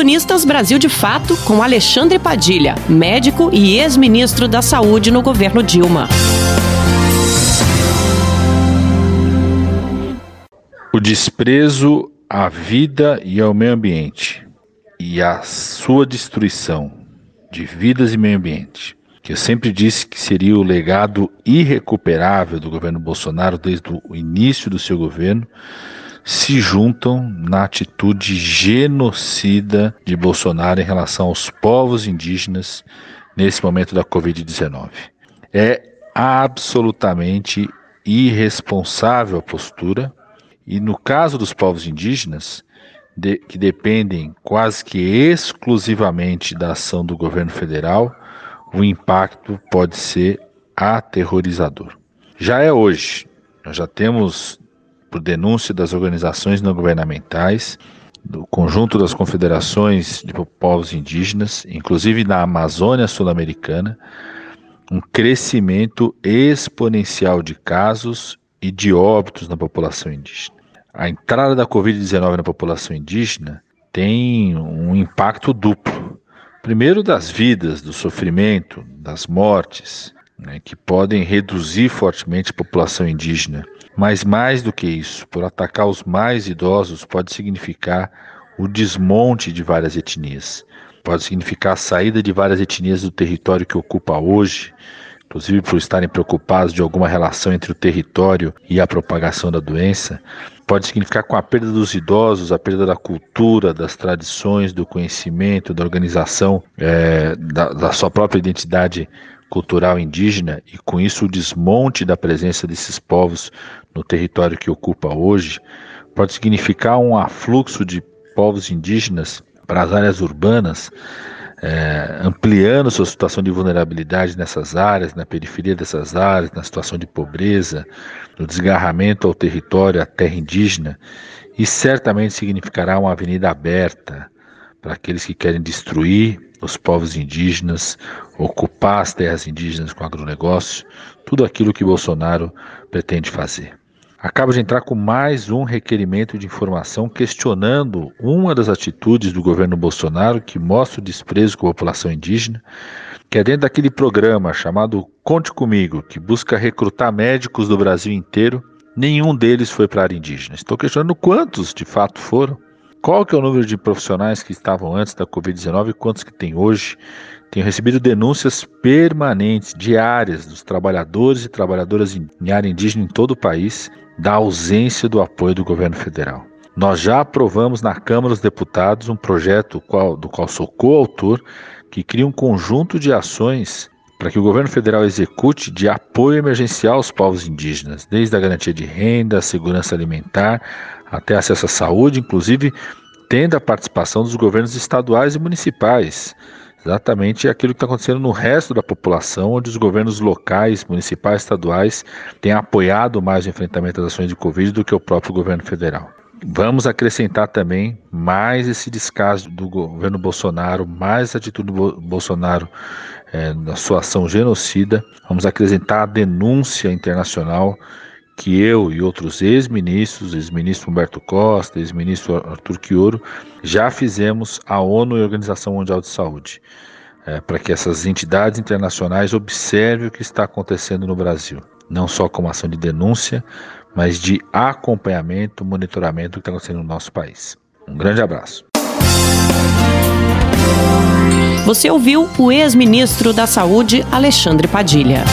Colunistas Brasil de Fato com Alexandre Padilha, médico e ex-ministro da Saúde no governo Dilma. O desprezo à vida e ao meio ambiente e a sua destruição de vidas e meio ambiente, que eu sempre disse que seria o legado irrecuperável do governo Bolsonaro desde o início do seu governo, se juntam na atitude genocida de Bolsonaro em relação aos povos indígenas nesse momento da Covid-19. É absolutamente irresponsável a postura, e no caso dos povos indígenas, de, que dependem quase que exclusivamente da ação do governo federal, o impacto pode ser aterrorizador. Já é hoje. Nós já temos, por denúncia das organizações não governamentais, do conjunto das confederações de povos indígenas, inclusive na Amazônia Sul-Americana, um crescimento exponencial de casos e de óbitos na população indígena. A entrada da Covid-19 na população indígena tem um impacto duplo. Primeiro, das vidas, do sofrimento, das mortes, né, que podem reduzir fortemente a população indígena. Mas mais do que isso, por atacar os mais idosos, pode significar o desmonte de várias etnias. Pode significar a saída de várias etnias do território que ocupa hoje, inclusive por estarem preocupados de alguma relação entre o território e a propagação da doença, pode significar com a perda dos idosos, a perda da cultura, das tradições, do conhecimento, da organização, é, da, da sua própria identidade cultural indígena e com isso o desmonte da presença desses povos no território que ocupa hoje, pode significar um afluxo de povos indígenas para as áreas urbanas, é, ampliando sua situação de vulnerabilidade nessas áreas, na periferia dessas áreas, na situação de pobreza, no desgarramento ao território, à terra indígena, e certamente significará uma avenida aberta para aqueles que querem destruir os povos indígenas, ocupar as terras indígenas com agronegócio, tudo aquilo que Bolsonaro pretende fazer acaba de entrar com mais um requerimento de informação questionando uma das atitudes do governo Bolsonaro que mostra o desprezo com a população indígena, que é dentro daquele programa chamado Conte Comigo, que busca recrutar médicos do Brasil inteiro. Nenhum deles foi para a área indígena. Estou questionando quantos de fato foram. Qual que é o número de profissionais que estavam antes da Covid-19 e quantos que tem hoje? Tenho recebido denúncias permanentes, diárias, dos trabalhadores e trabalhadoras em área indígena em todo o país, da ausência do apoio do governo federal. Nós já aprovamos na Câmara dos Deputados um projeto do qual sou coautor, que cria um conjunto de ações para que o governo federal execute de apoio emergencial aos povos indígenas, desde a garantia de renda, a segurança alimentar, até acesso à saúde, inclusive tendo a participação dos governos estaduais e municipais. Exatamente aquilo que está acontecendo no resto da população, onde os governos locais, municipais, estaduais têm apoiado mais o enfrentamento das ações de Covid do que o próprio governo federal. Vamos acrescentar também mais esse descaso do governo Bolsonaro, mais a atitude do Bolsonaro é, na sua ação genocida. Vamos acrescentar a denúncia internacional que eu e outros ex-ministros, ex-ministro Humberto Costa, ex-ministro Arthur Quioro, já fizemos à ONU e à Organização Mundial de Saúde, é, para que essas entidades internacionais observem o que está acontecendo no Brasil, não só como ação de denúncia, mas de acompanhamento, monitoramento do que está acontecendo no nosso país. Um grande abraço. Você ouviu o ex-ministro da Saúde, Alexandre Padilha.